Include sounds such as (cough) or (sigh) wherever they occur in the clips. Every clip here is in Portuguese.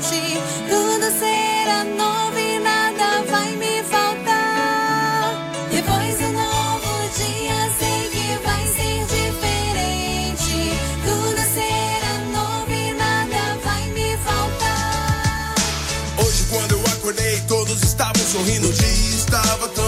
Tudo será novo e nada vai me faltar. Depois do novo dia, sei que vai ser diferente. Tudo será novo e nada vai me faltar. Hoje, quando eu acordei, todos estavam sorrindo. O dia estava tão.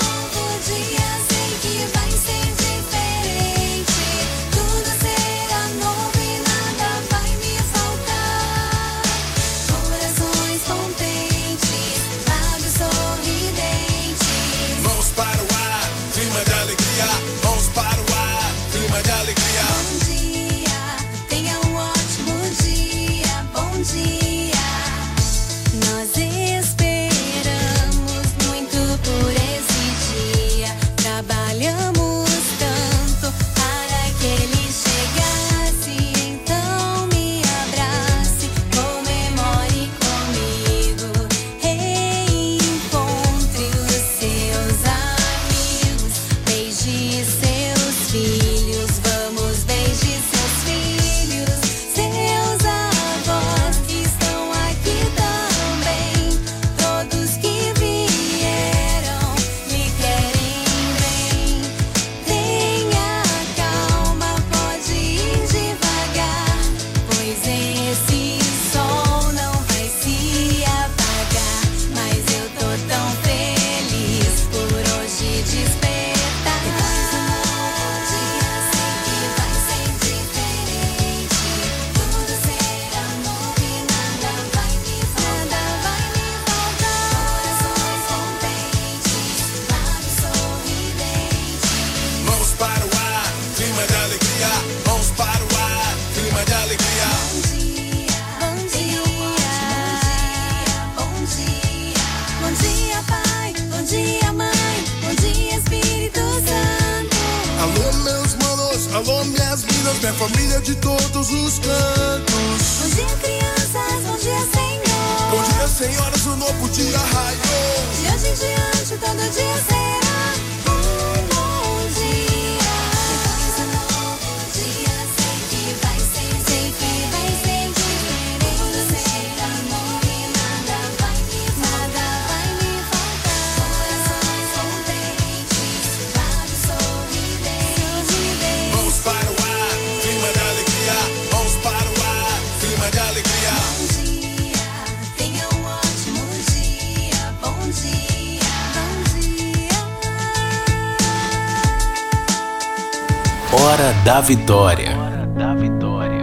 Hora da Vitória.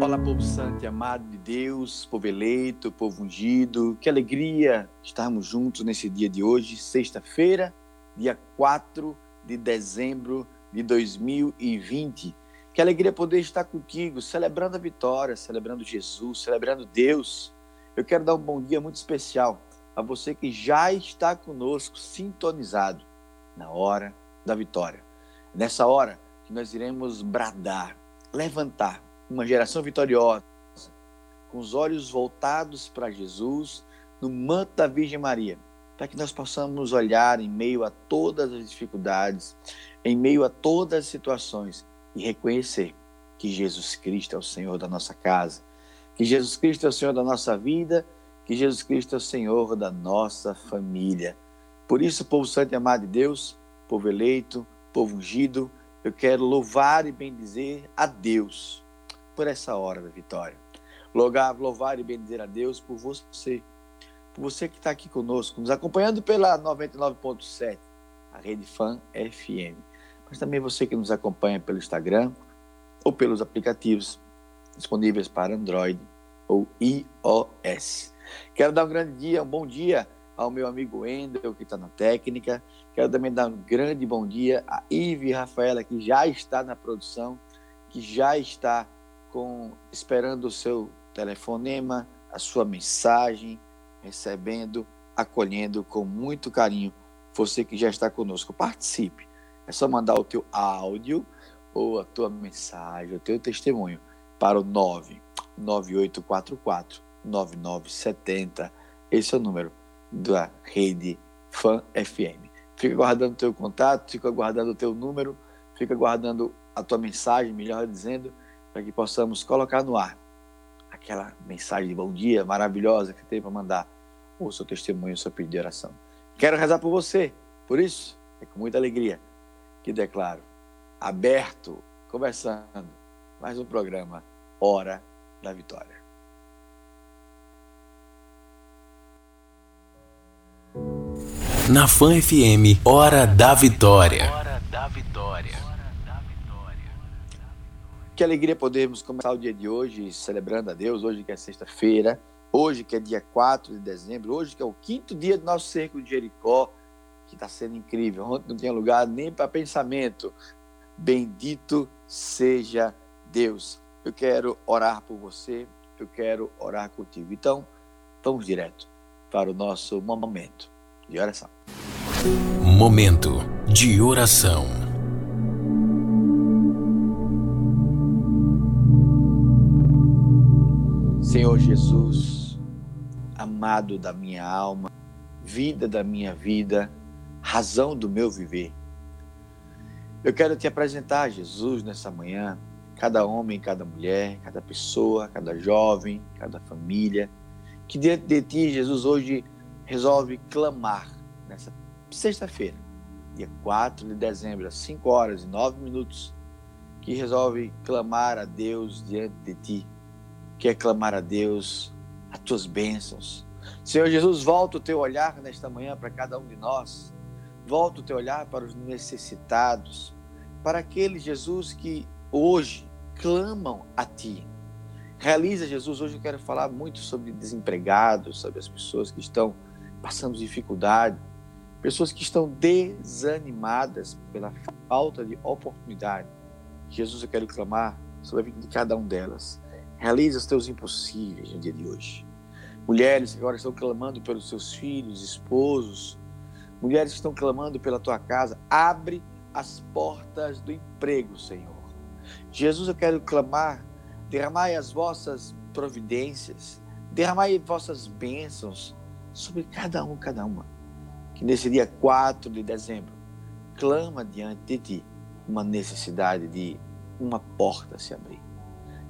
Olá, povo santo e amado de Deus, povo eleito, povo ungido. Que alegria estarmos juntos nesse dia de hoje, sexta-feira, dia 4 de dezembro de 2020. Que alegria poder estar contigo, celebrando a vitória, celebrando Jesus, celebrando Deus. Eu quero dar um bom dia muito especial a você que já está conosco, sintonizado na hora da vitória. Nessa hora que nós iremos bradar, levantar uma geração vitoriosa, com os olhos voltados para Jesus, no manto da Virgem Maria, para que nós possamos olhar em meio a todas as dificuldades, em meio a todas as situações e reconhecer que Jesus Cristo é o Senhor da nossa casa, que Jesus Cristo é o Senhor da nossa vida, que Jesus Cristo é o Senhor da nossa família. Por isso, povo santo e amado de Deus, povo eleito, povo ungido, eu quero louvar e bendizer a Deus por essa hora da vitória. Louvar, louvar e bendizer a Deus por você, por você que está aqui conosco, nos acompanhando pela 99.7, a Rede Fan FM. Mas também você que nos acompanha pelo Instagram ou pelos aplicativos disponíveis para Android ou iOS. Quero dar um grande dia, um bom dia ao meu amigo Wendel, que está na técnica. Quero também dar um grande bom dia a Ive Rafaela, que já está na produção, que já está com esperando o seu telefonema, a sua mensagem, recebendo, acolhendo com muito carinho você que já está conosco. Participe. É só mandar o teu áudio ou a tua mensagem, o teu testemunho para o 99844 9970. Esse é o número da rede Fan FM. Fica guardando o teu contato, fica guardando o teu número, fica guardando a tua mensagem, melhor dizendo, para que possamos colocar no ar aquela mensagem de bom dia maravilhosa que tem para mandar, o seu testemunho, o seu pedido de oração. Quero rezar por você, por isso, é com muita alegria que declaro, aberto, conversando, mais um programa, Hora da Vitória. Na Fan FM, Hora da Vitória. Que alegria podermos começar o dia de hoje celebrando a Deus, hoje que é sexta-feira, hoje que é dia 4 de dezembro, hoje que é o quinto dia do nosso cerco de Jericó, que está sendo incrível. Ontem não tinha lugar nem para pensamento. Bendito seja Deus. Eu quero orar por você, eu quero orar contigo. Então, vamos direto para o nosso momento de oração. Momento de oração. Senhor Jesus, amado da minha alma, vida da minha vida, razão do meu viver. Eu quero te apresentar, Jesus, nessa manhã, cada homem, cada mulher, cada pessoa, cada jovem, cada família, que diante de ti, Jesus, hoje resolve clamar nessa sexta-feira, dia 4 de dezembro, às 5 horas e 9 minutos, que resolve clamar a Deus diante de ti, quer clamar a Deus as tuas bênçãos. Senhor Jesus, volta o teu olhar nesta manhã para cada um de nós, volta o teu olhar para os necessitados, para aqueles, Jesus, que hoje clamam a ti. Realiza, Jesus, hoje eu quero falar muito sobre desempregados, sobre as pessoas que estão passando dificuldade, pessoas que estão desanimadas pela falta de oportunidade. Jesus, eu quero clamar sobre a vida de cada um delas. Realiza os teus impossíveis no dia de hoje. Mulheres que agora estão clamando pelos seus filhos, esposos, mulheres que estão clamando pela tua casa, abre as portas do emprego, Senhor. Jesus, eu quero clamar, derramai as vossas providências, derramai vossas bênçãos sobre cada um, cada uma, que nesse dia 4 de dezembro clama diante de ti uma necessidade de uma porta se abrir.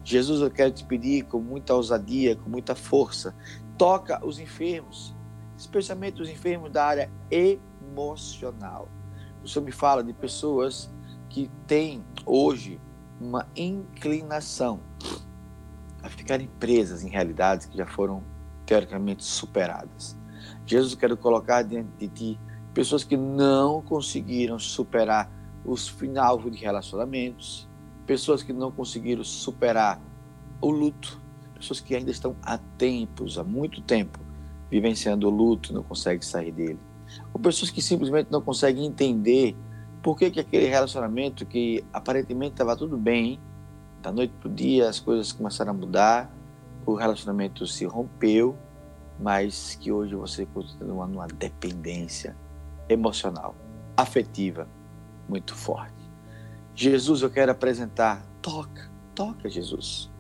Jesus, eu quero te pedir com muita ousadia, com muita força, toca os enfermos, especialmente os enfermos da área emocional. O Senhor me fala de pessoas que têm hoje uma inclinação a ficarem presas em realidades que já foram teoricamente superadas. Jesus, quero colocar diante de ti pessoas que não conseguiram superar os final de relacionamentos, pessoas que não conseguiram superar o luto, pessoas que ainda estão há tempos, há muito tempo, vivenciando o luto, não conseguem sair dele, ou pessoas que simplesmente não conseguem entender por que, que aquele relacionamento que aparentemente estava tudo bem, da noite para o dia as coisas começaram a mudar, o relacionamento se rompeu, mas que hoje você continua numa dependência emocional, afetiva muito forte. Jesus, eu quero apresentar, toca, toca Jesus.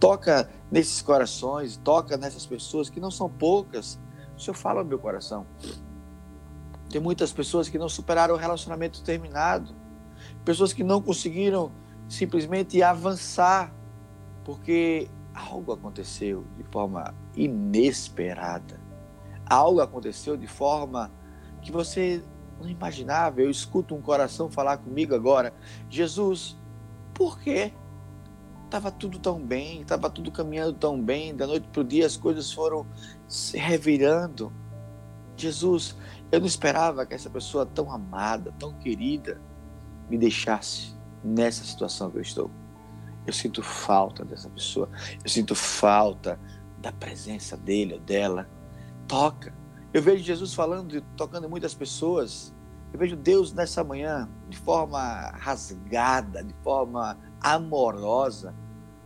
Toca nesses corações, toca nessas pessoas que não são poucas. O Senhor fala no meu coração. Tem muitas pessoas que não superaram o relacionamento terminado, pessoas que não conseguiram simplesmente avançar, porque algo aconteceu de forma inesperada. Algo aconteceu de forma que você não imaginava. Eu escuto um coração falar comigo agora: Jesus, por quê? Estava tudo tão bem, estava tudo caminhando tão bem, da noite para o dia as coisas foram se revirando. Jesus, eu não esperava que essa pessoa tão amada, tão querida, me deixasse nessa situação que eu estou. Eu sinto falta dessa pessoa, eu sinto falta da presença dele ou dela. Toca. Eu vejo Jesus falando e tocando em muitas pessoas. Eu vejo Deus nessa manhã de forma rasgada, de forma amorosa.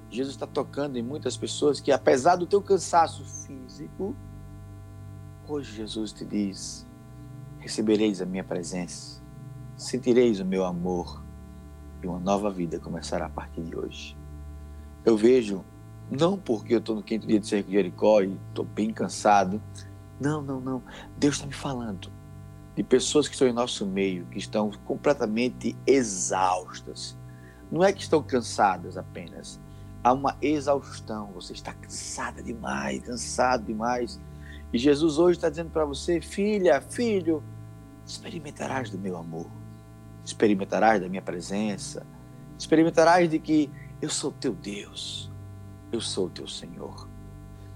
Jesus está tocando em muitas pessoas que, apesar do teu cansaço físico, hoje Jesus te diz: recebereis a minha presença, sentireis o meu amor e uma nova vida começará a partir de hoje. Eu vejo, não porque eu estou no quinto dia de Cerco de Jericó e estou bem cansado, não, não, não. Deus está me falando de pessoas que estão em nosso meio, que estão completamente exaustas. Não é que estão cansadas apenas. Há uma exaustão. Você está cansada demais, cansado demais. E Jesus hoje está dizendo para você, filha, filho, experimentarás do meu amor, experimentarás da minha presença, experimentarás de que eu sou teu Deus, eu sou teu Senhor.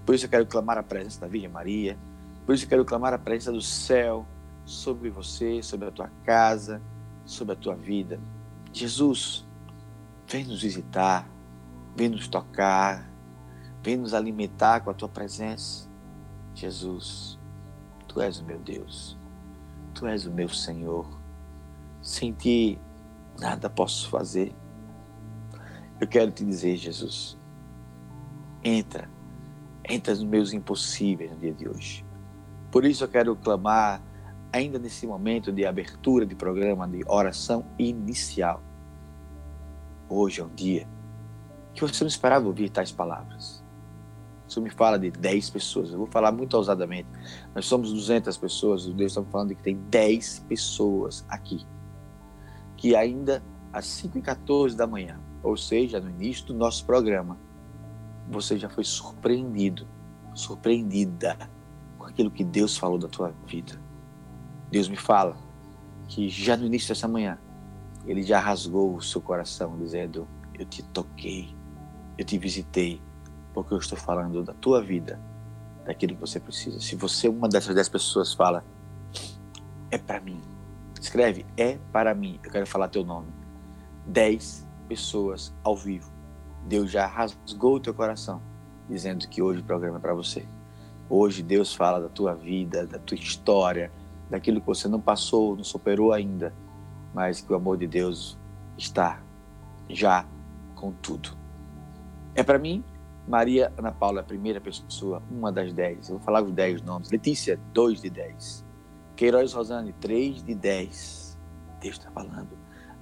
Por isso eu quero clamar a presença da Virgem Maria, por isso eu quero clamar a presença do céu sobre você, sobre a tua casa, sobre a tua vida. Jesus, vem nos visitar, vem nos tocar, vem nos alimentar com a tua presença. Jesus, tu és o meu Deus, tu és o meu Senhor. Sem nada posso fazer. Eu quero te dizer, Jesus, entra, entra nos meus impossíveis no dia de hoje. Por isso eu quero clamar, ainda nesse momento de abertura de programa, de oração inicial. Hoje é um dia que você não esperava ouvir tais palavras. Você me fala de 10 pessoas, eu vou falar muito ousadamente. Nós somos 200 pessoas, o Deus está falando de que tem 10 pessoas aqui, que ainda às 5h14 da manhã, ou seja, no início do nosso programa, você já foi surpreendido, surpreendida com aquilo que Deus falou da tua vida. Deus me fala que já no início dessa manhã, Ele já rasgou o seu coração, dizendo: Eu te toquei, eu te visitei, porque eu estou falando da tua vida, daquilo que você precisa. Se você, uma dessas dez pessoas, fala, é para mim, escreve, é para mim, eu quero falar teu nome. Dez pessoas ao vivo. Deus já rasgou o teu coração, dizendo que hoje o programa é para você. Hoje Deus fala da tua vida, da tua história, daquilo que você não passou, não superou ainda, mas que o amor de Deus está já com tudo. É para mim, Maria Ana Paula, a primeira pessoa, uma das dez. Eu vou falar os dez nomes. Letícia, dois de dez. Queiroz Rosane, três de dez. Deus está falando.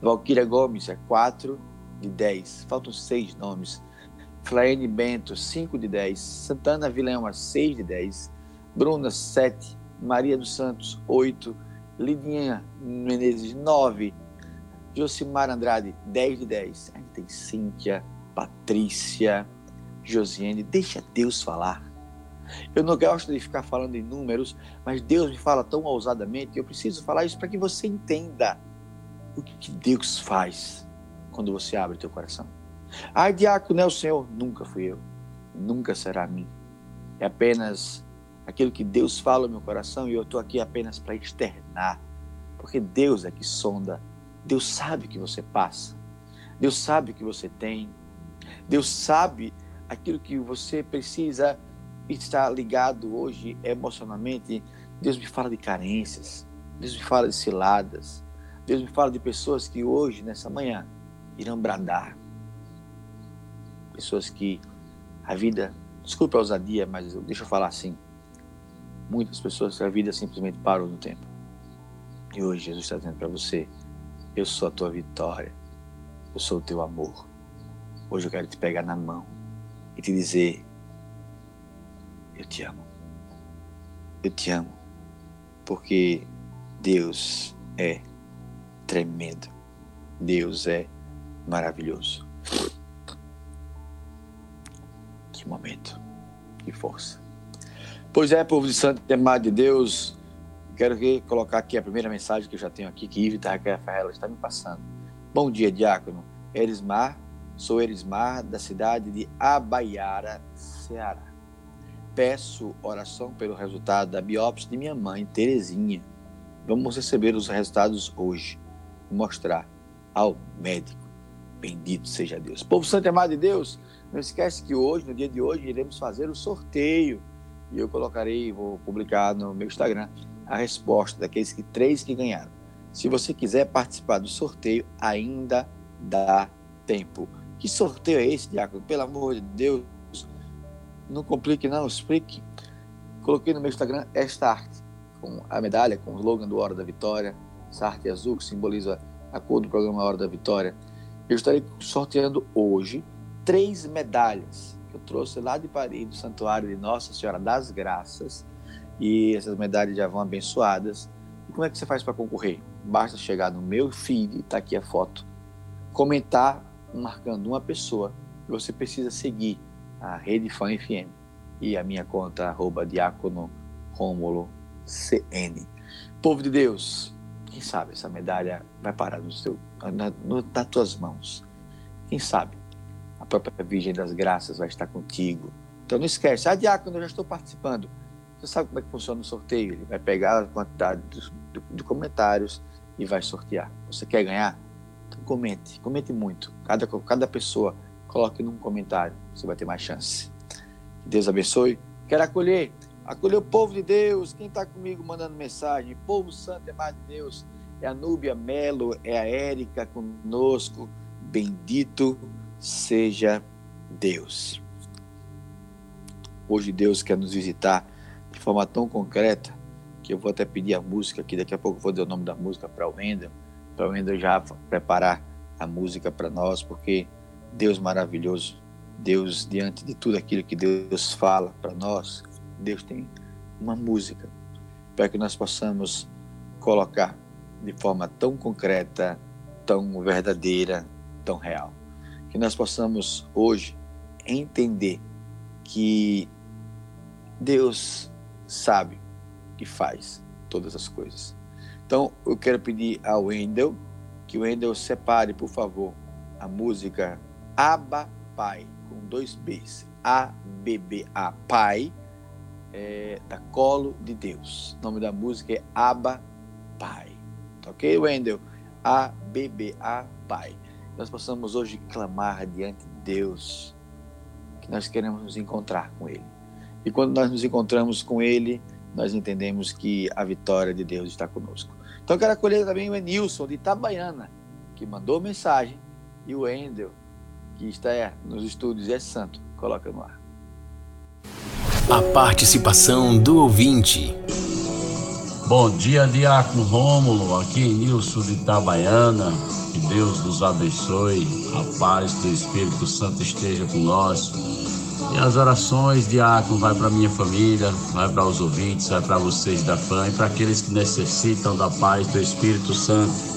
Valquíria Gomes, é quatro de dez. Faltam seis nomes. Flaine Bento, cinco de dez. Santana Vilema, seis de dez. Bruna, sete. Maria dos Santos, oito. Lidinha Menezes, nove. Josimar Andrade, dez de dez. Aí tem Cíntia, Patrícia, Josiane, deixa Deus falar. Eu não gosto de ficar falando em números, mas Deus me fala tão ousadamente, eu preciso falar isso para que você entenda o que Deus faz quando você abre teu coração. Ai, diácono, é o Senhor? Nunca fui eu, nunca será mim. É apenas aquilo que Deus fala no meu coração e eu estou aqui apenas para externar, porque Deus é que sonda, Deus sabe o que você passa, Deus sabe o que você tem, Deus sabe aquilo que você precisa estar ligado hoje emocionalmente. Deus me fala de carências, Deus me fala de ciladas, Deus me fala de pessoas que hoje, nessa manhã, irão bradar. Pessoas que a vida, desculpa a ousadia, mas deixa eu falar assim. Muitas pessoas a vida simplesmente parou no tempo. E hoje Jesus está dizendo para você: Eu sou a tua vitória, eu sou o teu amor. Hoje eu quero te pegar na mão e te dizer: Eu te amo. Eu te amo. Porque Deus é tremendo. Deus é maravilhoso. Que momento. Que força. Pois é, povo de santo e de Deus, quero colocar aqui a primeira mensagem que eu já tenho aqui, que Raquel Ferreira está me passando. Bom dia, diácono. Elismar Sou Erismar, da cidade de Abaiara, Ceará. Peço oração pelo resultado da biópsia de minha mãe, Terezinha. Vamos receber os resultados hoje. Mostrar ao médico. Bendito seja Deus. Povo santo e amado de Deus, não esquece que hoje, no dia de hoje, iremos fazer o sorteio. E eu colocarei, vou publicar no meu Instagram, a resposta daqueles que três que ganharam. Se você quiser participar do sorteio, ainda dá tempo. Que sorteio é esse, Diácono? Pelo amor de Deus, não complique, não, explique. Coloquei no meu Instagram esta arte, com a medalha, com o slogan do Hora da Vitória, essa arte azul que simboliza a cor do programa Hora da Vitória. Eu estarei sorteando hoje três medalhas que eu trouxe lá de Paris, do Santuário de Nossa Senhora das Graças. E essas medalhas já vão abençoadas. E como é que você faz para concorrer? Basta chegar no meu feed, está aqui a foto, comentar marcando uma pessoa e você precisa seguir a Rede Fã FM e a minha conta arroba diácono Rômulo CN. Povo de Deus, quem sabe essa medalha vai parar no seu, na, no, nas tuas mãos. Quem sabe a própria Virgem das Graças vai estar contigo. Então não esquece, ah, diácono, eu já estou participando. Você sabe como é que funciona o sorteio? Ele vai pegar a quantidade de, comentários e vai sortear. Você quer ganhar? Então comente, comente muito. Cada, cada pessoa coloque num comentário, você vai ter mais chance. Que Deus abençoe. Quero acolher, acolher o povo de Deus. Quem está comigo mandando mensagem? Povo santo é mais de Deus. É a Núbia Melo, é a Érica conosco. Bendito seja Deus. Hoje Deus quer nos visitar de forma tão concreta que eu vou até pedir a música aqui, daqui a pouco vou dar o nome da música para o Wendel, para o Wendel já preparar a música para nós, porque Deus maravilhoso, Deus diante de tudo aquilo que Deus fala para nós, Deus tem uma música para que nós possamos colocar de forma tão concreta, tão verdadeira, tão real. Que nós possamos hoje entender que Deus sabe que faz todas as coisas. Então, eu quero pedir ao Wendel que o Wendel separe, por favor, a música Aba Pai, com dois Bs. A-B-B-A, Pai, é, da Colo de Deus. O nome da música é Aba Pai. Tá ok, Wendel? A-B-B-A, Pai. Nós possamos hoje clamar diante de Deus que nós queremos nos encontrar com Ele. E quando nós nos encontramos com Ele, nós entendemos que a vitória de Deus está conosco. Então, quero acolher também o Enilson, de Itabaiana, que mandou mensagem, e o Endel, que está nos estúdios é santo. Coloca no ar. A participação do ouvinte. Bom dia, Diácono Rômulo, aqui em Nilson de Itabaiana. Que Deus nos abençoe, a paz do Espírito Santo esteja com nós e as orações, diácono, vai para minha família, vai para os ouvintes, vai para vocês da fã e para aqueles que necessitam da paz do Espírito Santo.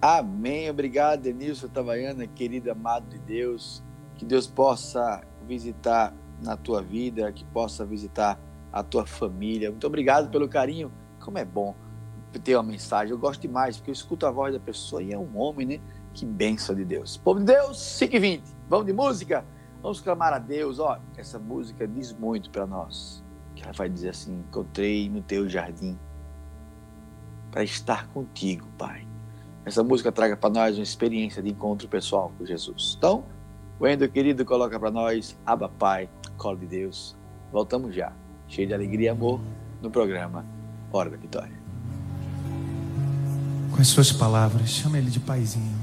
Amém. Obrigado, Denilson Tabaiana, querido amado de Deus. Que Deus possa visitar na tua vida, que possa visitar a tua família. Muito obrigado pelo carinho. Como é bom ter uma mensagem. Eu gosto demais, porque eu escuto a voz da pessoa e é um homem, né? Que benção de Deus. Povo de Deus, 5 e 20. Vamos de música? Vamos clamar a Deus. Ó, essa música diz muito para nós. Que ela vai dizer assim: Encontrei no teu jardim para estar contigo, Pai. Essa música traga para nós uma experiência de encontro pessoal com Jesus. Então, Wendel, querido, coloca para nós Aba Pai, Colo de Deus. Voltamos já, cheio de alegria e amor, no programa Hora da Vitória. Com as suas palavras, chama ele de paizinho.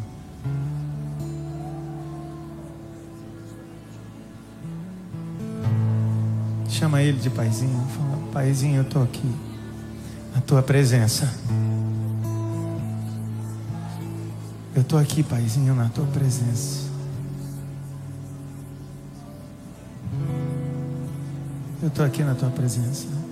Chama ele de paizinho. Fala, paizinho, eu estou aqui. Na tua presença. Eu estou aqui, paizinho, na tua presença. Eu estou aqui na tua presença.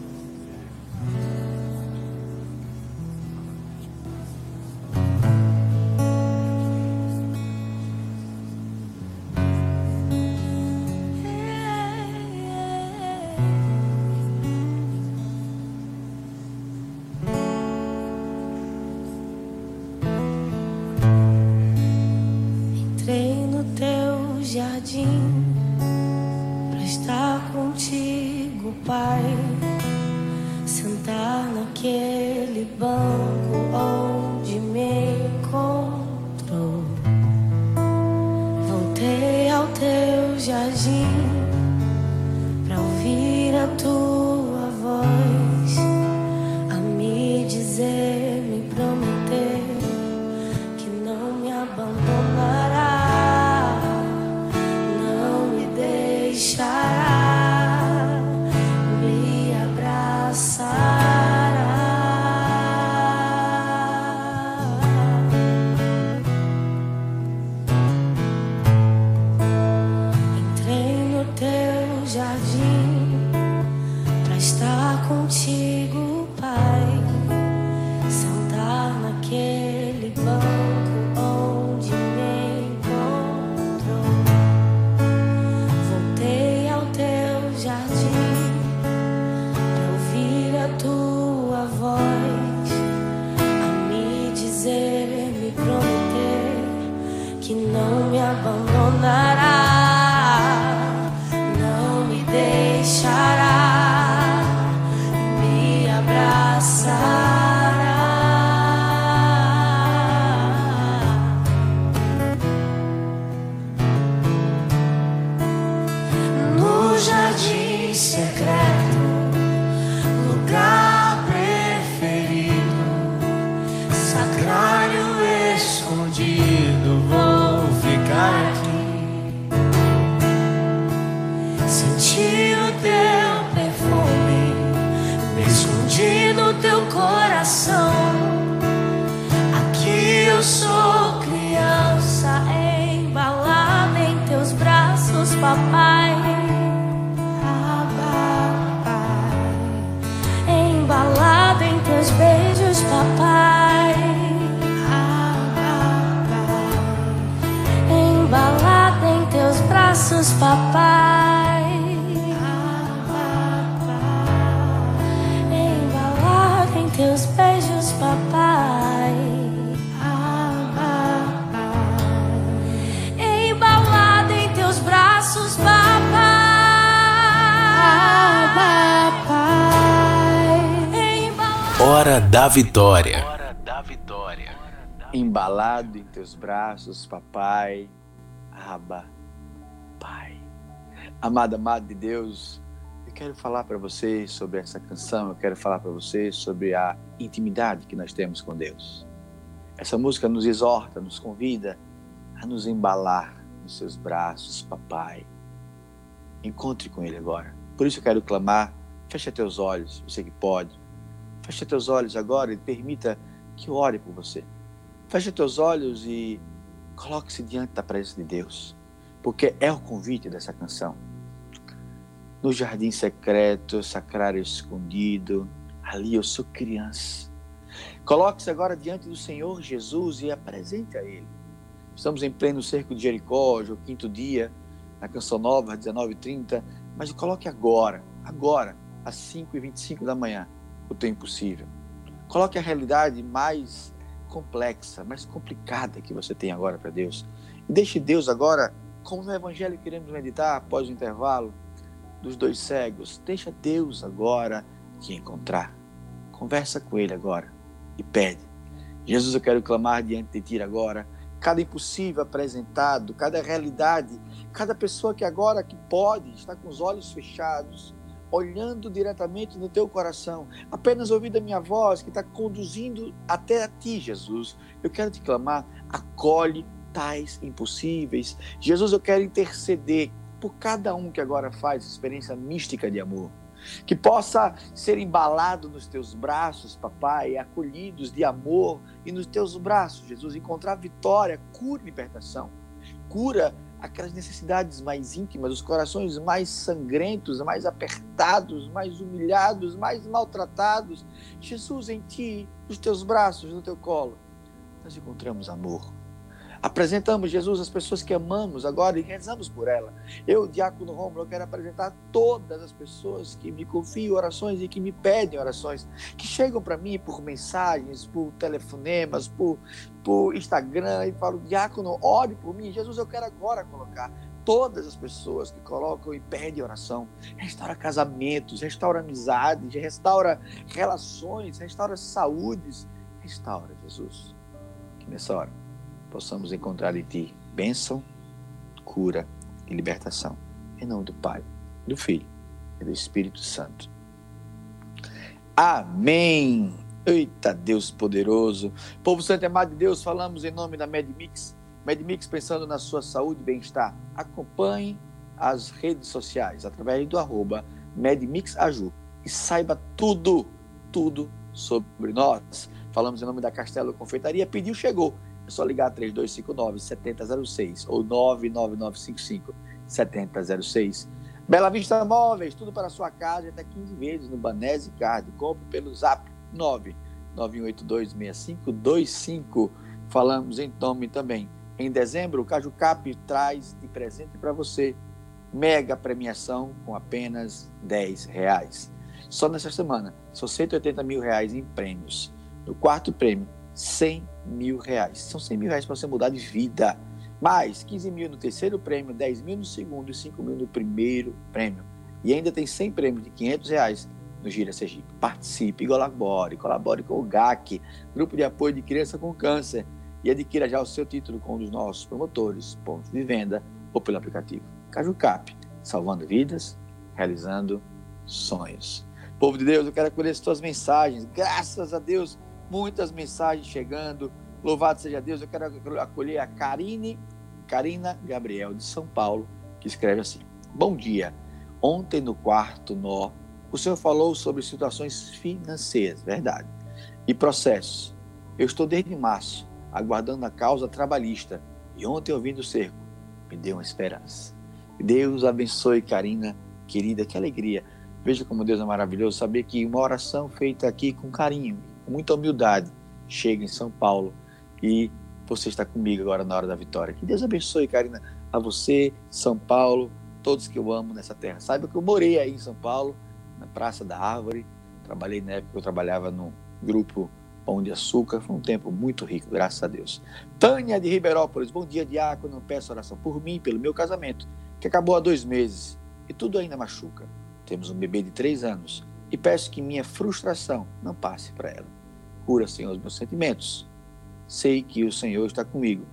Jardim da Vitória. Embalado em teus braços, papai. Aba, pai. Amada, amada de Deus, eu quero falar para você sobre essa canção, eu quero falar para você sobre a intimidade que nós temos com Deus. Essa música nos exorta, nos convida a nos embalar nos seus braços, papai. Encontre com Ele agora. Por isso eu quero clamar, fecha teus olhos, você que pode. Fecha teus olhos agora e permita que eu ore por você. Feche teus olhos e coloque-se diante da presença de Deus, porque é o convite dessa canção. No jardim secreto, sacrário escondido, ali eu sou criança. Coloque-se agora diante do Senhor Jesus e apresente a Ele. Estamos em pleno cerco de Jericó, hoje é o quinto dia, na Canção Nova, 19h30, mas coloque agora, agora, às 5h25 da manhã, o teu impossível. Coloque a realidade mais complexa, mais complicada que você tem agora para Deus. E deixe Deus agora, como no Evangelho queremos meditar após o intervalo dos dois cegos, deixa Deus agora te encontrar. Conversa com Ele agora e pede. Jesus, eu quero clamar diante de Ti agora. Cada impossível apresentado, cada realidade, cada pessoa que agora que pode está com os olhos fechados, olhando diretamente no teu coração, apenas ouvindo a minha voz que está conduzindo até a ti, Jesus. Eu quero te clamar, acolhe tais impossíveis. Jesus, eu quero interceder por cada um que agora faz experiência mística de amor. Que possa ser embalado nos teus braços, papai, acolhidos de amor e nos teus braços, Jesus, encontrar vitória, cura e libertação. Cura aquelas necessidades mais íntimas, os corações mais sangrentos, mais apertados, mais humilhados, mais maltratados. Jesus, em ti, nos teus braços, no teu colo, nós encontramos amor. Apresentamos Jesus às pessoas que amamos agora e rezamos por ela. Eu, Diácono Romulo, quero apresentar todas as pessoas que me confiam orações e que me pedem orações, que chegam para mim por mensagens, por telefonemas, por, por Instagram e falam, Diácono, ore por mim. Jesus, eu quero agora colocar todas as pessoas que colocam e pedem oração. Restaura casamentos, restaura amizades, restaura relações, restaura saúdes. Restaura, Jesus. Que nessa hora possamos encontrar em Ti bênção, cura e libertação. Em nome do Pai, do Filho e do Espírito Santo. Amém. Eita Deus poderoso. Povo santo e amado de Deus, falamos em nome da MedMix. MedMix pensando na sua saúde e bem-estar. Acompanhe as redes sociais através do arroba MedMixAju e saiba tudo, tudo sobre nós. Falamos em nome da Castelo Confeitaria. Pediu, chegou. Só ligar 3259-7006 ou 99955-7006. Bela Vista Móveis, tudo para a sua casa, até 15 vezes no Banese Card. Compre pelo zap 991826525. Falamos em nome também. Em dezembro, o Caju Cap traz de presente para você mega premiação com apenas 10 reais. Só nessa semana, são 180 mil reais em prêmios. No quarto prêmio, 100 mil reais. São 100 mil reais para você mudar de vida. Mais 15 mil no terceiro prêmio, 10 mil no segundo e 5 mil no primeiro prêmio. E ainda tem 100 prêmios de 500 reais no Gira Sergipe. Participe, colabore, colabore com o GAC, Grupo de Apoio de Criança com Câncer, e adquira já o seu título com um dos nossos promotores, pontos de venda ou pelo aplicativo. Cajucap, salvando vidas, realizando sonhos. Povo de Deus, eu quero acolher as tuas mensagens. Graças a Deus, muitas mensagens chegando. Louvado seja Deus. Eu quero acolher a Karine, Karina Gabriel, de São Paulo, que escreve assim: Bom dia. Ontem no quarto nó o senhor falou sobre situações financeiras, verdade, e processos. Eu estou desde março aguardando a causa trabalhista e ontem ouvindo o cerco me deu uma esperança. Deus abençoe, Karina, querida, que alegria. Veja como Deus é maravilhoso saber que uma oração feita aqui com carinho, muita humildade, chega em São Paulo e você está comigo agora na hora da vitória. Que Deus abençoe, Karina, a você, São Paulo, todos que eu amo nessa terra. Saiba que eu morei aí em São Paulo na Praça da Árvore. Trabalhei na época que eu trabalhava no grupo Pão de Açúcar. Foi um tempo muito rico, graças a Deus. Tânia de Ribeirópolis, bom dia, diácono. Peço oração por mim, pelo meu casamento, que acabou há dois meses e tudo ainda machuca. Temos um bebê de três anos e peço que minha frustração não passe para ela. Cura, Senhor, os meus sentimentos. Sei que o Senhor está comigo,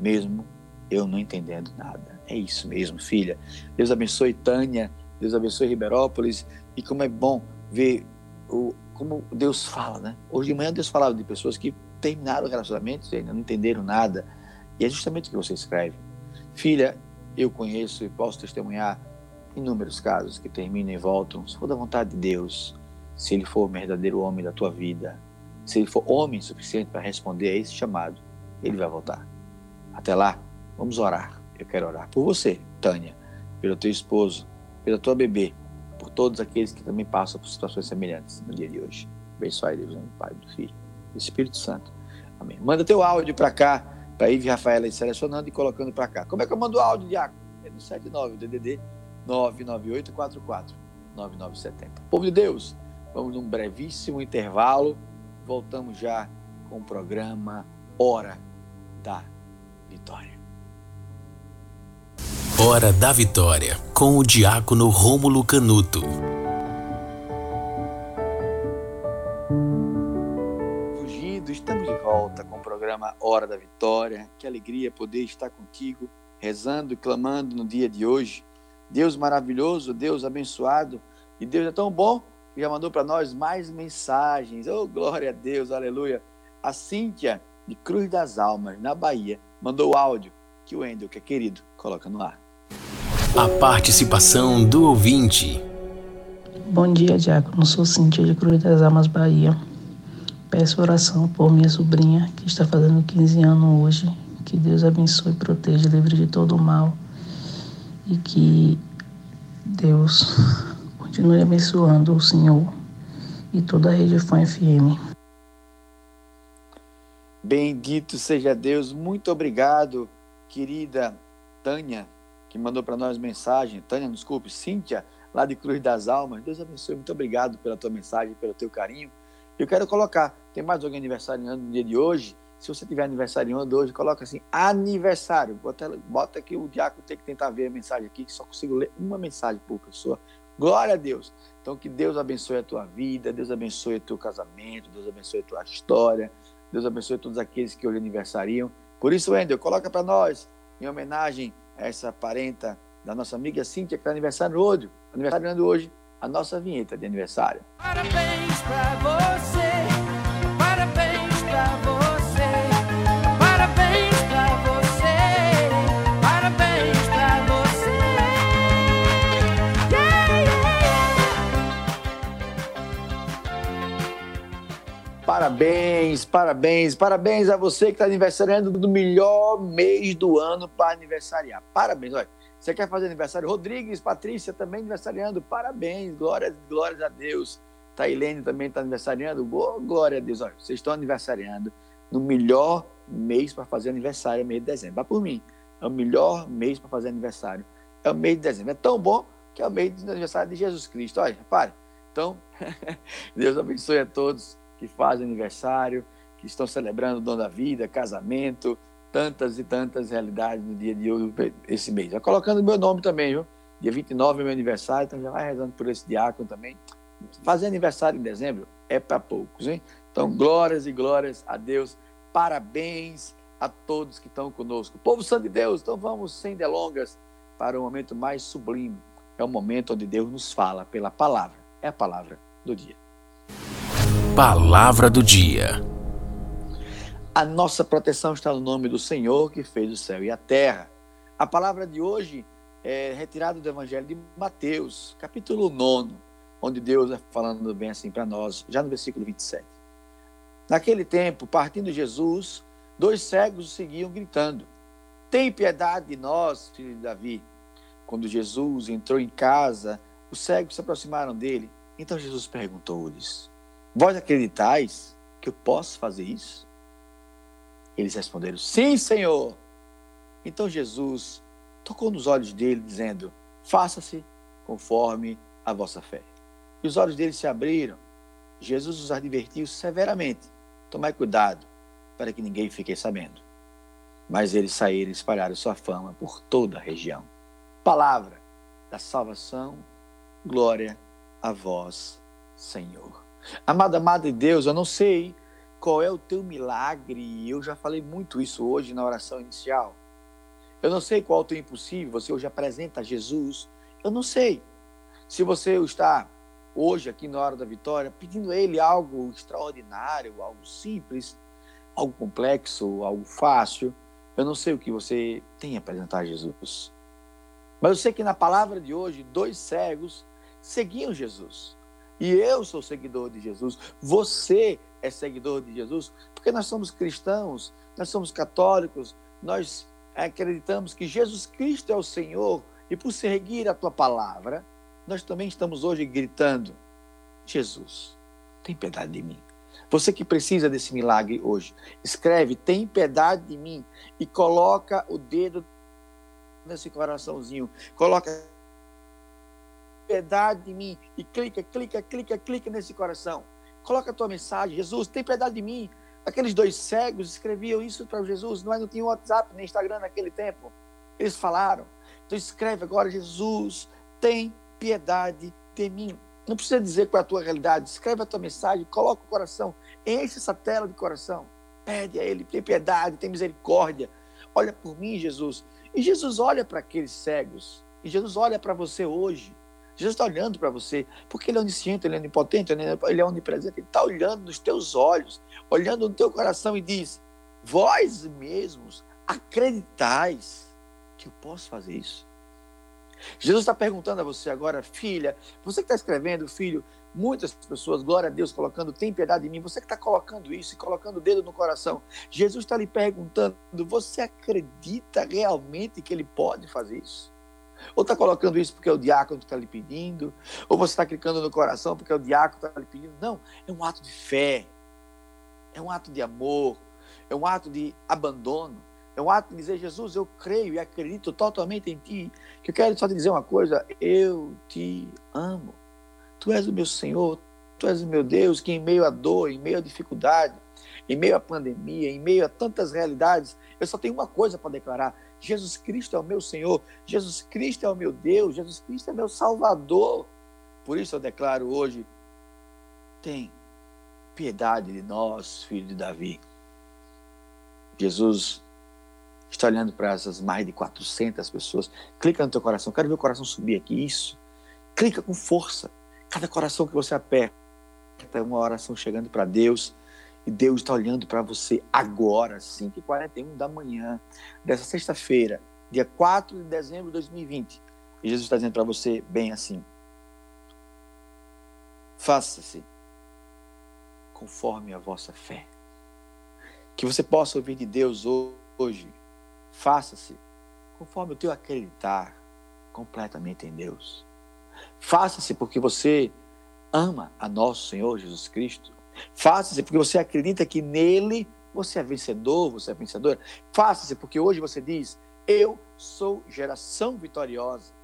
mesmo eu não entendendo nada. É isso mesmo, filha. Deus abençoe Tânia, Deus abençoe Ribeirópolis e como é bom ver o, como Deus fala, né? Hoje de manhã Deus falava de pessoas que terminaram relacionamentos e ainda não entenderam nada. E é justamente o que você escreve. Filha, eu conheço e posso testemunhar inúmeros casos que terminam e voltam, se for da vontade de Deus, se ele for o verdadeiro homem da tua vida, se ele for homem suficiente para responder a esse chamado, ele vai voltar. Até lá, vamos orar. Eu quero orar por você, Tânia, pelo teu esposo, pela tua bebê, por todos aqueles que também passam por situações semelhantes no dia de hoje. Abençoe Deus, no Pai, do Filho, do Espírito Santo. Amém. Manda teu áudio para cá, para Ive Rafaela selecionando e colocando para cá. Como é que eu mando o áudio, Diácono? É no 79, DDD 99844 9970. Povo de Deus, vamos num brevíssimo intervalo. Voltamos já com o programa Hora da Vitória. Hora da Vitória, com o diácono Rômulo Canuto. Fugido, estamos de volta com o programa Hora da Vitória. Que alegria poder estar contigo, rezando e clamando no dia de hoje. Deus maravilhoso, Deus abençoado, e Deus é tão bom já mandou para nós mais mensagens. Oh, glória a Deus, aleluia. A Cíntia, de Cruz das Almas, na Bahia, mandou o áudio que o Wendel, que é querido, coloca no ar. A participação do ouvinte. Bom dia, Diácono. Sou Cíntia de Cruz das Almas, Bahia. Peço oração por minha sobrinha, que está fazendo 15 anos hoje. Que Deus abençoe, proteja, livre de todo o mal. E que Deus continue abençoando o Senhor e toda a rede Fã FM. Bendito seja Deus. Muito obrigado, querida Tânia, que mandou para nós mensagem. Tânia, desculpe, Cíntia, lá de Cruz das Almas. Deus abençoe. Muito obrigado pela tua mensagem, pelo teu carinho. Eu quero colocar, tem mais alguém aniversariando no dia de hoje? Se você tiver aniversariando hoje, coloca assim, aniversário. Bota, bota que o diácono tem que tentar ver a mensagem aqui, que só consigo ler uma mensagem por pessoa. Glória a Deus. Então, que Deus abençoe a tua vida, Deus abençoe o teu casamento, Deus abençoe a tua história, Deus abençoe todos aqueles que hoje aniversariam. Por isso, Wendel, coloca para nós, em homenagem a essa parenta da nossa amiga Cíntia, que está aniversário hoje, aniversariando hoje, a nossa vinheta de aniversário. Parabéns pra você, Parabéns, parabéns, parabéns a você que está aniversariando do melhor mês do ano para aniversariar. Parabéns, olha. Você quer fazer aniversário? Rodrigues, Patrícia também aniversariando. Parabéns, glórias, glórias a Deus. Tailene também está aniversariando. Boa, glória a Deus. Olha, vocês estão aniversariando no melhor mês para fazer aniversário, é mês de dezembro. Vá por mim. É o melhor mês para fazer aniversário. É o mês de dezembro. É tão bom que é o mês de aniversário de Jesus Cristo. Olha, repare. Então, (laughs) Deus abençoe a todos que fazem aniversário, que estão celebrando o dom da vida, casamento, tantas e tantas realidades no dia de hoje, esse mês. Já colocando meu nome também, viu? Dia 29 é meu aniversário, então já vai rezando por esse diácono também. Fazer aniversário em dezembro é para poucos, hein? Então, glórias e glórias a Deus. Parabéns a todos que estão conosco. Povo Santo de Deus, então vamos sem delongas para o momento mais sublime. É o momento onde Deus nos fala pela palavra. É a palavra do dia. Palavra do dia. A nossa proteção está no nome do Senhor que fez o céu e a terra. A palavra de hoje é retirada do Evangelho de Mateus, capítulo 9, onde Deus é falando bem assim para nós, já no versículo 27. Naquele tempo, partindo Jesus, dois cegos o seguiam gritando: Tem piedade de nós, filho de Davi. Quando Jesus entrou em casa, os cegos se aproximaram dele. Então Jesus perguntou-lhes: Vós acreditais que eu posso fazer isso? Eles responderam: Sim, Senhor. Então Jesus tocou nos olhos dele, dizendo: Faça-se conforme a vossa fé. E os olhos deles se abriram. Jesus os advertiu severamente: Tomai cuidado para que ninguém fique sabendo. Mas eles saíram e espalharam sua fama por toda a região. Palavra da salvação, glória a vós, Senhor. Amada, amada de Deus, eu não sei qual é o teu milagre, eu já falei muito isso hoje na oração inicial. Eu não sei qual é o teu impossível, você hoje apresenta a Jesus. Eu não sei. Se você está hoje aqui na hora da vitória pedindo a Ele algo extraordinário, algo simples, algo complexo, algo fácil, eu não sei o que você tem a apresentar a Jesus. Mas eu sei que na palavra de hoje, dois cegos seguiam Jesus. E eu sou seguidor de Jesus. Você é seguidor de Jesus, porque nós somos cristãos, nós somos católicos, nós acreditamos que Jesus Cristo é o Senhor e por seguir a tua palavra, nós também estamos hoje gritando: Jesus, tem piedade de mim. Você que precisa desse milagre hoje, escreve: tem piedade de mim e coloca o dedo nesse coraçãozinho, coloca piedade de mim e clica, clica, clica, clica nesse coração. Coloca a tua mensagem, Jesus, tem piedade de mim. Aqueles dois cegos escreviam isso para Jesus, é, não tinha WhatsApp nem Instagram naquele tempo. Eles falaram. Então escreve agora, Jesus, tem piedade de mim. Não precisa dizer qual é a tua realidade, escreve a tua mensagem, coloca o coração, enche essa tela de coração. Pede a Ele, tem piedade, tem misericórdia. Olha por mim, Jesus. E Jesus olha para aqueles cegos. E Jesus olha para você hoje. Jesus está olhando para você, porque Ele é onisciente, Ele é onipotente, Ele é onipresente, Ele está olhando nos teus olhos, olhando no teu coração e diz: Vós mesmos acreditais que eu posso fazer isso? Jesus está perguntando a você agora, filha, você que está escrevendo, filho, muitas pessoas, glória a Deus, colocando, tem piedade de mim, você que está colocando isso e colocando o dedo no coração, Jesus está lhe perguntando, você acredita realmente que ele pode fazer isso? Ou está colocando isso porque é o diácono que está lhe pedindo? Ou você está clicando no coração porque é o diácono que está lhe pedindo? Não, é um ato de fé. É um ato de amor. É um ato de abandono. É um ato de dizer, Jesus, eu creio e acredito totalmente em Ti. Que eu quero só te dizer uma coisa, eu te amo. Tu és o meu Senhor, Tu és o meu Deus que, em meio à dor, em meio à dificuldade, em meio à pandemia, em meio a tantas realidades, eu só tenho uma coisa para declarar: Jesus Cristo é o meu Senhor, Jesus Cristo é o meu Deus, Jesus Cristo é meu Salvador. Por isso eu declaro hoje: tem piedade de nós, filho de Davi. Jesus está olhando para essas mais de 400 pessoas. Clica no teu coração, quero ver o coração subir aqui. Isso. Clica com força. Cada coração que você aperta é uma oração chegando para Deus. E Deus está olhando para você agora, 5h41 da manhã, dessa sexta-feira, dia 4 de dezembro de 2020. E Jesus está dizendo para você bem assim: faça-se conforme a vossa fé. Que você possa ouvir de Deus hoje, faça-se conforme o teu acreditar completamente em Deus. Faça-se porque você ama a nosso Senhor Jesus Cristo. Faça-se porque você acredita que nele você é vencedor, você é vencedora. Faça-se porque hoje você diz: Eu sou geração vitoriosa.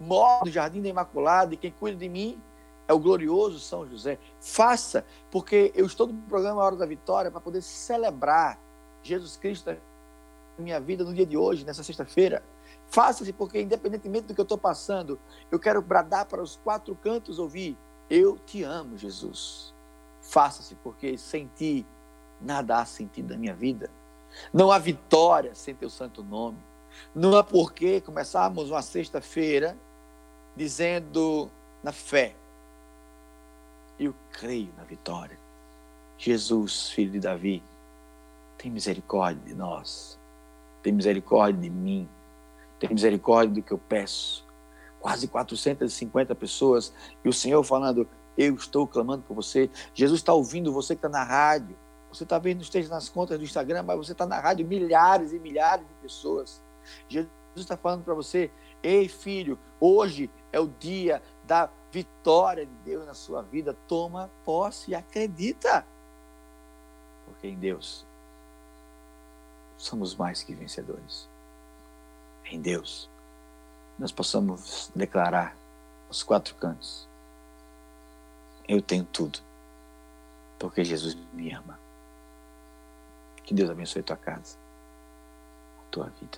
Moro no jardim da Imaculada e quem cuida de mim é o glorioso São José. Faça, porque eu estou no programa Hora da Vitória para poder celebrar Jesus Cristo na minha vida no dia de hoje, nessa sexta-feira. Faça-se, porque independentemente do que eu estou passando, eu quero bradar para os quatro cantos ouvir: Eu te amo, Jesus. Faça-se, porque sem ti nada há sentido na minha vida. Não há vitória sem teu santo nome. Não há porquê começarmos uma sexta-feira dizendo na fé: Eu creio na vitória. Jesus, filho de Davi, tem misericórdia de nós. Tem misericórdia de mim. Tem misericórdia do que eu peço. Quase 450 pessoas. E o Senhor falando: Eu estou clamando por você. Jesus está ouvindo você que está na rádio. Você está vendo, esteja nas contas do Instagram, mas você está na rádio, milhares e milhares de pessoas. Jesus está falando para você: Ei, filho, hoje é o dia da vitória de Deus na sua vida. Toma posse e acredita. Porque em Deus somos mais que vencedores. Em Deus, nós possamos declarar os quatro cantos: Eu tenho tudo, porque Jesus me ama. Que Deus abençoe tua casa, a tua vida.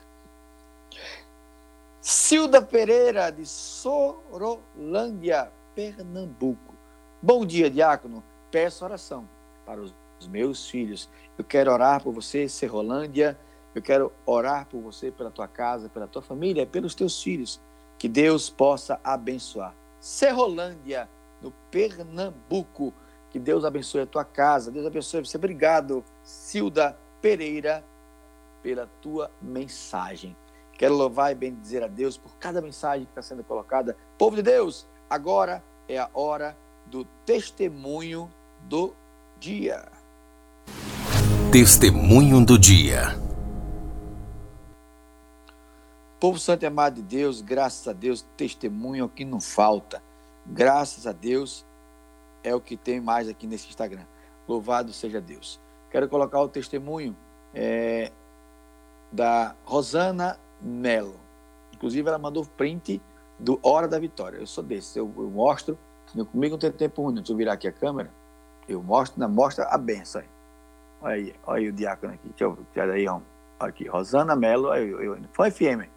Silda Pereira, de Sorolândia, Pernambuco. Bom dia, diácono. Peço oração para os meus filhos. Eu quero orar por você, Serrolândia. Eu quero orar por você, pela tua casa, pela tua família, pelos teus filhos. Que Deus possa abençoar. Serrolândia, no Pernambuco. Que Deus abençoe a tua casa. Deus abençoe você. Obrigado, Silda Pereira, pela tua mensagem. Quero louvar e bendizer a Deus por cada mensagem que está sendo colocada. Povo de Deus, agora é a hora do testemunho do dia. Testemunho do dia. Povo santo e amado de Deus, graças a Deus, testemunho é o que não falta. Graças a Deus é o que tem mais aqui nesse Instagram. Louvado seja Deus. Quero colocar o testemunho é, da Rosana Melo. Inclusive, ela mandou print do Hora da Vitória. Eu sou desse, eu, eu mostro. Comigo não tem tempo ruim, deixa eu virar aqui a câmera. Eu mostro, na mostra a benção aí. Olha aí, olha aí o diácono aqui. Deixa eu tirar aí, ó. Aqui, Rosana Mello, foi FM.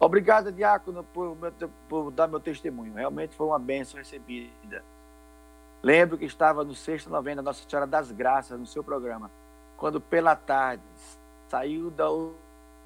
Obrigado, diácono, por, por, dar meu testemunho. Realmente foi uma benção recebida. Lembro que estava no sexto novena Nossa Senhora das Graças, no seu programa, quando pela tarde saiu da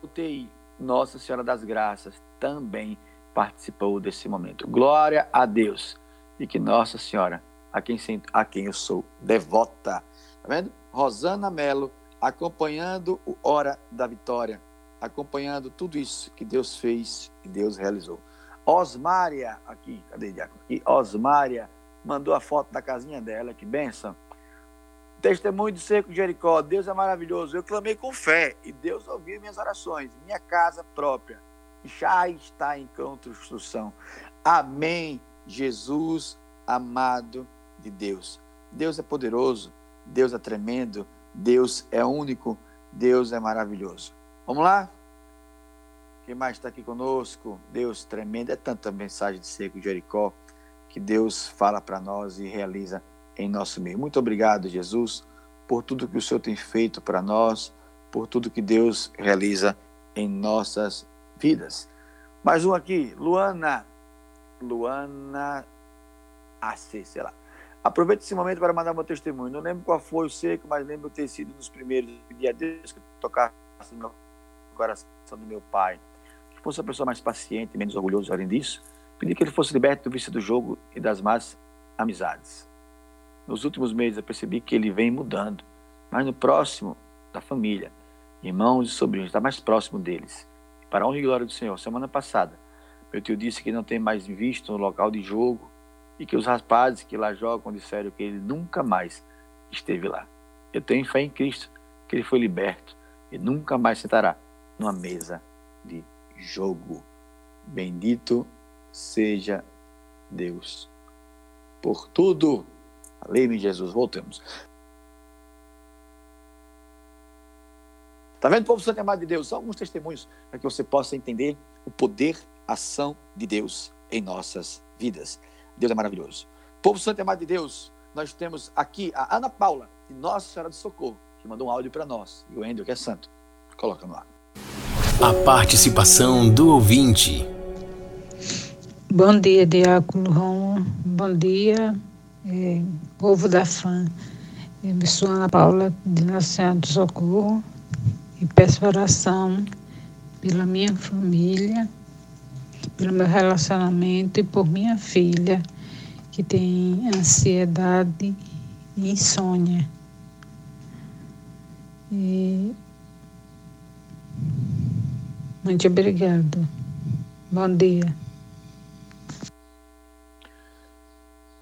UTI, Nossa Senhora das Graças também participou desse momento. Glória a Deus. E que Nossa Senhora, a quem, a quem eu sou devota, tá vendo? Rosana Melo, acompanhando o Hora da Vitória, acompanhando tudo isso que Deus fez e Deus realizou. Osmária, aqui, cadê Diácono? Aqui, Osmária mandou a foto da casinha dela, que benção. Testemunho de Seco de Jericó, Deus é maravilhoso. Eu clamei com fé e Deus ouviu minhas orações. Minha casa própria já está em construção. Amém, Jesus amado de Deus. Deus é poderoso, Deus é tremendo, Deus é único, Deus é maravilhoso. Vamos lá? Quem mais está aqui conosco? Deus tremendo. É tanta mensagem de Seco de Jericó que Deus fala para nós e realiza em nosso meio. Muito obrigado, Jesus, por tudo que o Senhor tem feito para nós, por tudo que Deus realiza em nossas vidas. Mais um aqui, Luana. Luana AC, sei lá. Aproveito esse momento para mandar meu testemunho. Não lembro qual foi o seco, mas lembro ter sido nos primeiros dias Deus que tocasse no meu coração do meu pai. Que fosse uma pessoa mais paciente, menos orgulhoso, além disso. Pedi que ele fosse liberto do vício do jogo e das más amizades. Nos últimos meses eu percebi que ele vem mudando, mas no próximo da família, irmãos e sobrinhos, está mais próximo deles. Para a honra e glória do Senhor, semana passada, meu tio disse que não tem mais visto no local de jogo e que os rapazes que lá jogam disseram que ele nunca mais esteve lá. Eu tenho fé em Cristo, que ele foi liberto e nunca mais sentará numa mesa de jogo. Bendito seja Deus por tudo. Aleluia, Jesus. Voltemos. Tá vendo, povo santo amado de Deus? Só alguns testemunhos para que você possa entender o poder, ação de Deus em nossas vidas. Deus é maravilhoso. Povo santo amado de Deus, nós temos aqui a Ana Paula, de Nossa Senhora do Socorro, que mandou um áudio para nós. E o Endo, que é santo. Coloca no ar. A participação do ouvinte. Bom dia, Diácono Rom. Bom dia, é, povo da fã. Eu sou Ana Paula, de Senhora do Socorro, e peço oração pela minha família, pelo meu relacionamento e por minha filha, que tem ansiedade e insônia. E muito obrigada. Bom dia.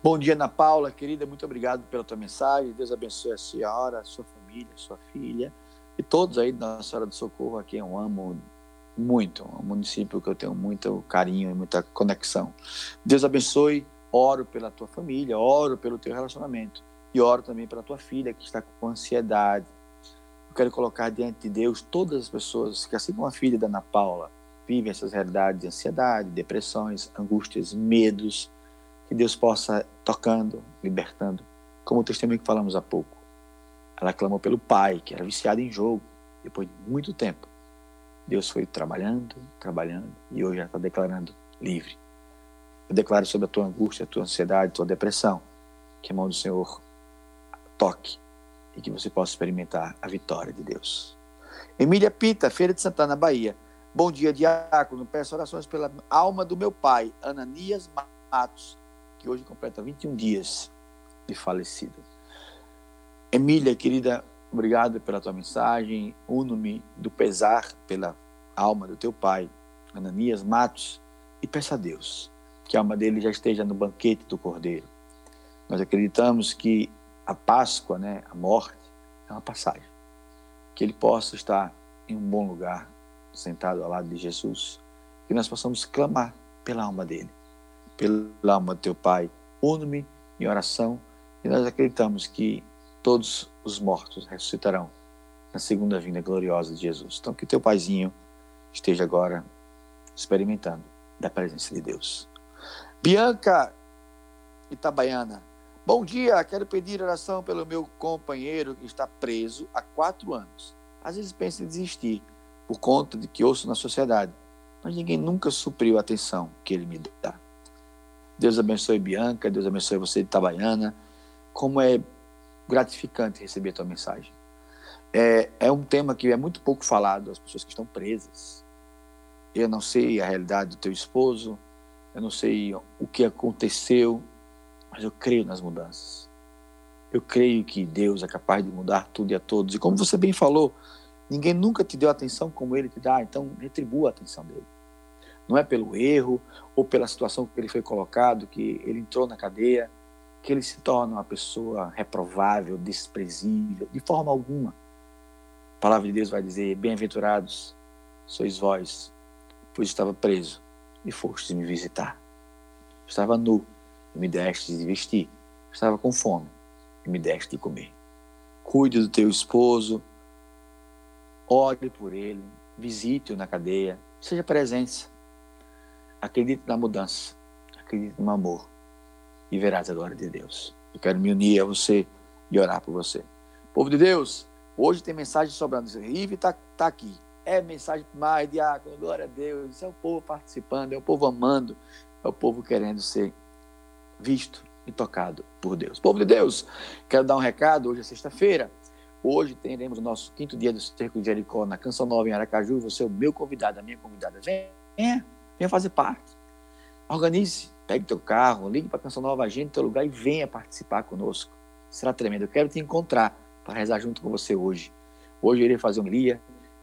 Bom dia, Ana Paula, querida, muito obrigado pela tua mensagem. Deus abençoe a senhora, a sua família, a sua filha e todos aí da Nossa Senhora do Socorro, a quem eu amo muito. É um município que eu tenho muito carinho e muita conexão. Deus abençoe, oro pela tua família, oro pelo teu relacionamento e oro também pela tua filha que está com ansiedade. Eu quero colocar diante de Deus todas as pessoas que, assim como a filha da Ana Paula, vivem essas realidades de ansiedade, depressões, angústias, medos que Deus possa tocando, libertando, como o testemunho que falamos há pouco. Ela clamou pelo pai, que era viciado em jogo, depois de muito tempo. Deus foi trabalhando, trabalhando, e hoje ela está declarando livre. Eu declaro sobre a tua angústia, a tua ansiedade, a tua depressão, que a mão do Senhor toque e que você possa experimentar a vitória de Deus. Emília Pita, Feira de Santana, Bahia. Bom dia, diácono. Peço orações pela alma do meu pai, Ananias Matos, que hoje completa 21 dias de falecido. Emília, querida, obrigado pela tua mensagem. Uno-me do pesar pela alma do teu pai, Ananias Matos, e peça a Deus que a alma dele já esteja no banquete do Cordeiro. Nós acreditamos que a Páscoa, né, a morte, é uma passagem. Que ele possa estar em um bom lugar, sentado ao lado de Jesus. Que nós possamos clamar pela alma dele pela alma do teu Pai. Uno-me em oração e nós acreditamos que todos os mortos ressuscitarão na segunda vinda gloriosa de Jesus. Então, que teu paizinho esteja agora experimentando da presença de Deus. Bianca Itabaiana, bom dia. Quero pedir oração pelo meu companheiro que está preso há quatro anos. Às vezes pensa em desistir por conta de que ouço na sociedade, mas ninguém nunca supriu a atenção que ele me dá. Deus abençoe Bianca, Deus abençoe você de Itabaiana. Como é gratificante receber a tua mensagem. É, é um tema que é muito pouco falado, as pessoas que estão presas. Eu não sei a realidade do teu esposo, eu não sei o que aconteceu, mas eu creio nas mudanças. Eu creio que Deus é capaz de mudar tudo e a todos. E como você bem falou, ninguém nunca te deu atenção como ele te dá, então retribua a atenção dele não é pelo erro ou pela situação que ele foi colocado, que ele entrou na cadeia, que ele se torna uma pessoa reprovável, desprezível, de forma alguma. A palavra de Deus vai dizer: Bem-aventurados sois vós, pois estava preso e fostes me visitar. Estava nu me deste de vestir. Estava com fome e me deste de comer. Cuide do teu esposo, ore por ele, visite-o na cadeia, seja presença. Acredite na mudança. Acredite no amor. e verás a glória de Deus. Eu quero me unir a você e orar por você. Povo de Deus, hoje tem mensagem sobrando. Ive está tá aqui. É mensagem mais, diácono, glória a Deus. É o povo participando, é o povo amando, é o povo querendo ser visto e tocado por Deus. Povo de Deus, quero dar um recado. Hoje é sexta-feira. Hoje teremos o nosso quinto dia do Cerco de Jericó na Canção Nova em Aracaju. Você é o meu convidado, a minha convidada. Venha, venha fazer parte. Organize, pegue teu carro, ligue para a Canção Nova, agende teu lugar e venha participar conosco. Será tremendo. Eu quero te encontrar para rezar junto com você hoje. Hoje eu irei fazer um lia.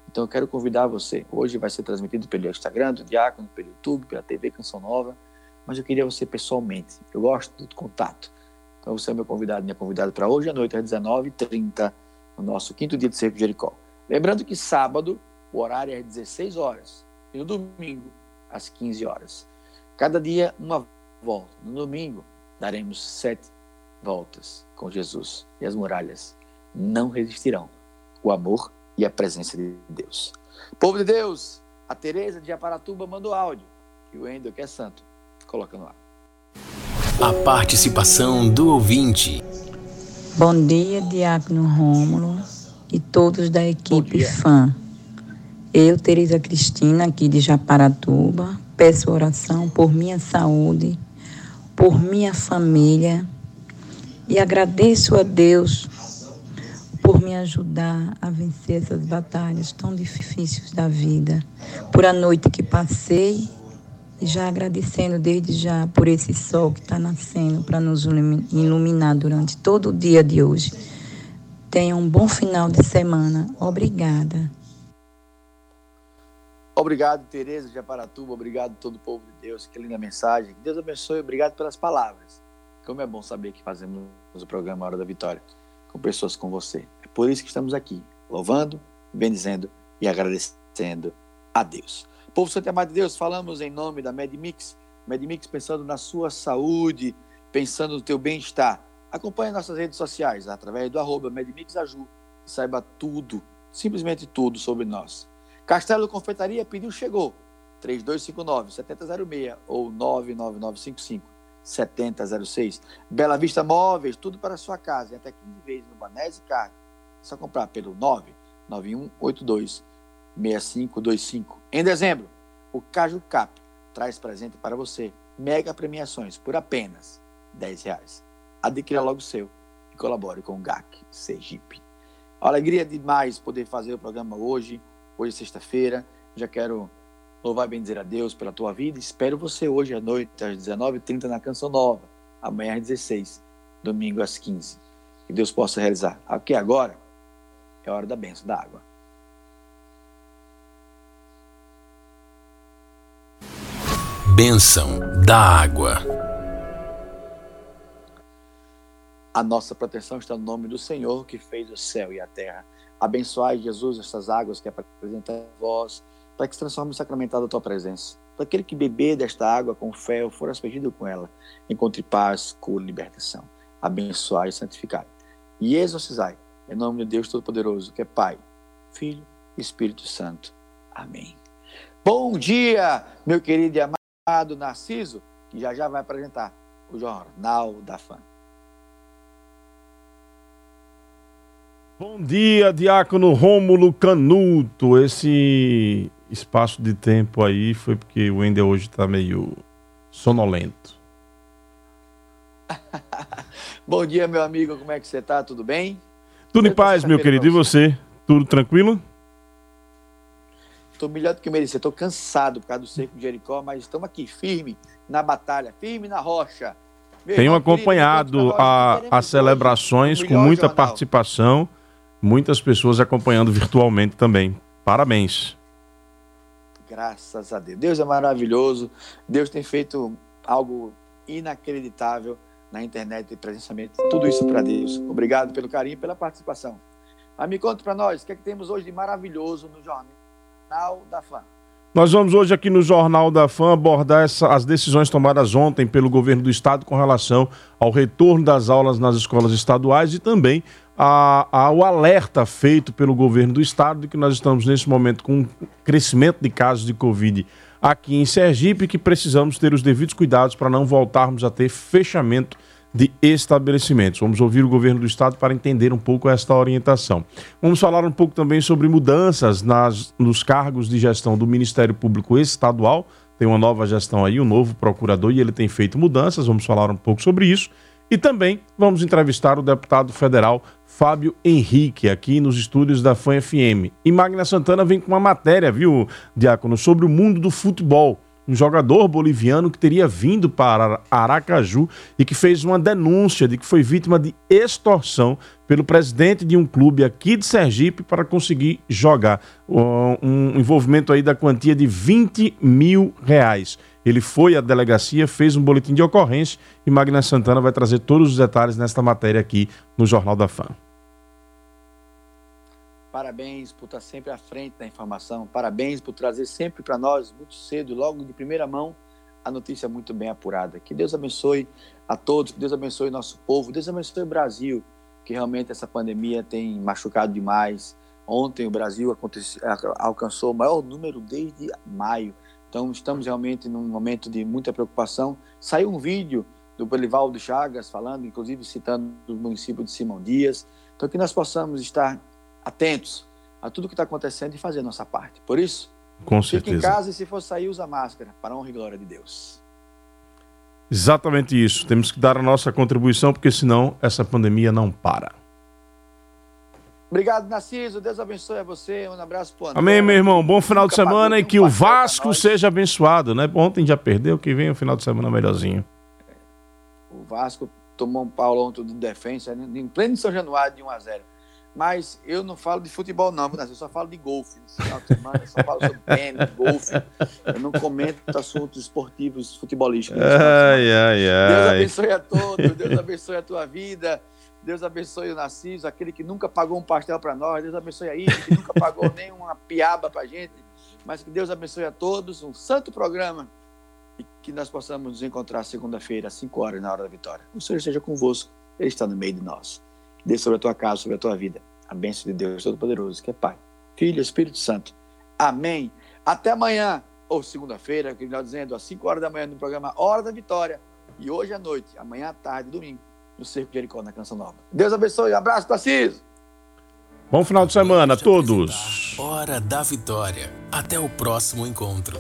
Então eu quero convidar você. Hoje vai ser transmitido pelo Instagram do Diácono, pelo YouTube, pela TV Canção Nova. Mas eu queria você pessoalmente. Eu gosto do contato. Então você é meu convidado, minha convidada para hoje à noite às 19h30 no nosso quinto dia de Cerco Jericó. Lembrando que sábado o horário é às 16 horas e no domingo às 15 horas. Cada dia uma volta. No domingo daremos sete voltas com Jesus e as muralhas não resistirão o amor e a presença de Deus. Povo de Deus, a Tereza de Aparatuba mandou áudio e o Endo, que é santo, coloca no ar. A participação do ouvinte. Bom dia, Diácono Rômulo e todos da equipe fã. Eu, Tereza Cristina, aqui de Japaratuba, peço oração por minha saúde, por minha família e agradeço a Deus por me ajudar a vencer essas batalhas tão difíceis da vida, por a noite que passei já agradecendo desde já por esse sol que está nascendo para nos iluminar durante todo o dia de hoje. Tenha um bom final de semana. Obrigada. Obrigado, Tereza de Aparatuba. Obrigado todo o povo de Deus. Que linda mensagem. Que Deus abençoe. Obrigado pelas palavras. Como é bom saber que fazemos o programa Hora da Vitória com pessoas como você. É por isso que estamos aqui, louvando, bendizendo e agradecendo a Deus. Povo Santo Amado de Deus, falamos em nome da MedMix. MedMix pensando na sua saúde, pensando no teu bem-estar. Acompanhe nossas redes sociais através do arroba MedMixAju e saiba tudo, simplesmente tudo sobre nós. Castelo Confeitaria pediu, chegou. 3259-7006 ou 99955-7006. Bela Vista Móveis, tudo para a sua casa. Até 15 vezes no Banese Carne. É só comprar pelo 99182 6525. Em dezembro, o Caju Cap traz presente para você mega premiações por apenas 10 reais. Adquira logo o seu e colabore com o GAC Sergipe. Alegria demais poder fazer o programa hoje, hoje é sexta-feira. Já quero louvar e bendizer a Deus pela tua vida. Espero você hoje à noite, às 19h30, na Canção Nova. Amanhã às 16 domingo às 15 Que Deus possa realizar. Aqui agora é a hora da benção da água. Bênção da água. A nossa proteção está no nome do Senhor que fez o céu e a terra. Abençoai, Jesus, essas águas que apresentam a vós, para que se transforme em sacramentado a tua presença. Para aquele que beber desta água com fé ou for aspergido com ela, encontre paz, cura e libertação. Abençoai e santificai. E exorcizai, em nome de Deus Todo-Poderoso, que é Pai, Filho e Espírito Santo. Amém. Bom dia, meu querido e amado do Narciso, que já já vai apresentar o Jornal da Fã. Bom dia, Diácono Rômulo Canuto. Esse espaço de tempo aí foi porque o Wendel hoje está meio sonolento. (laughs) Bom dia, meu amigo. Como é que você está? Tudo bem? Tudo em paz, meu querido. E você? Tudo tranquilo? Estou melhor do que merecer. Estou cansado por causa do cerco de Jericó, mas estamos aqui, firme na batalha, firme na rocha. Meu Tenho irmão, acompanhado as celebrações com muita jornal. participação, muitas pessoas acompanhando virtualmente também. Parabéns. Graças a Deus. Deus é maravilhoso. Deus tem feito algo inacreditável na internet e presencialmente. Tudo isso para Deus. Obrigado pelo carinho e pela participação. Mas me conta para nós, o que é que temos hoje de maravilhoso no jornal? Jornal da Fã. Nós vamos hoje aqui no Jornal da Fã abordar essa, as decisões tomadas ontem pelo governo do estado com relação ao retorno das aulas nas escolas estaduais e também a, ao alerta feito pelo governo do estado de que nós estamos nesse momento com um crescimento de casos de Covid aqui em Sergipe que precisamos ter os devidos cuidados para não voltarmos a ter fechamento de estabelecimentos. Vamos ouvir o governo do estado para entender um pouco esta orientação. Vamos falar um pouco também sobre mudanças nas, nos cargos de gestão do Ministério Público Estadual. Tem uma nova gestão aí, um novo procurador e ele tem feito mudanças. Vamos falar um pouco sobre isso. E também vamos entrevistar o deputado federal Fábio Henrique, aqui nos estúdios da FAM FM. E Magna Santana vem com uma matéria, viu, Diácono, sobre o mundo do futebol um jogador boliviano que teria vindo para Aracaju e que fez uma denúncia de que foi vítima de extorsão pelo presidente de um clube aqui de Sergipe para conseguir jogar. Um envolvimento aí da quantia de 20 mil reais. Ele foi à delegacia, fez um boletim de ocorrência e Magna Santana vai trazer todos os detalhes nesta matéria aqui no Jornal da Fã. Parabéns por estar sempre à frente da informação. Parabéns por trazer sempre para nós, muito cedo, logo de primeira mão, a notícia muito bem apurada. Que Deus abençoe a todos, que Deus abençoe nosso povo, Deus abençoe o Brasil, que realmente essa pandemia tem machucado demais. Ontem o Brasil alcançou o maior número desde maio. Então estamos realmente num momento de muita preocupação. Saiu um vídeo do Belivaldo Chagas falando, inclusive citando o município de Simão Dias. Então que nós possamos estar atentos a tudo que está acontecendo e fazer a nossa parte. Por isso, Com fique certeza. em casa e se for sair, usa máscara, para a honra e glória de Deus. Exatamente isso. Temos que dar a nossa contribuição, porque senão essa pandemia não para. Obrigado, Narciso. Deus abençoe a você. Um abraço pro André. Amém, meu irmão. Bom final de Nunca semana e que o Vasco seja abençoado, né? Ontem já perdeu, que vem o final de semana melhorzinho. O Vasco tomou um pau ontem do defensa, né, em pleno São Januário, de 1 a 0 Mas eu não falo de futebol, não, eu só falo de golfe. Nesse final de semana, eu só falo sobre tênis, golfe. Eu não comento assuntos esportivos, futebolísticos. semana. Ai, ai, Deus ai. abençoe a todos, Deus abençoe a tua vida, Deus abençoe o Narciso, aquele que nunca pagou um pastel para nós, Deus abençoe a Ive, que nunca pagou nem uma piaba para gente, mas que Deus abençoe a todos, um santo programa e que nós possamos nos encontrar segunda-feira, às 5 horas, na hora da vitória. O Senhor esteja convosco, Ele está no meio de nós. Dê sobre a tua casa, sobre a tua vida, a bênção de Deus Todo-Poderoso, que é Pai, Filho e Espírito Santo. Amém. Até amanhã, ou segunda-feira, que nós dizendo, às 5 horas da manhã, no programa Hora da Vitória. E hoje à noite, amanhã à tarde, domingo, no Cerco de Jericó, na Canção Nova. Deus abençoe. Abraço, Tarcísio. Bom final de semana a todos. Hora da Vitória. Até o próximo encontro.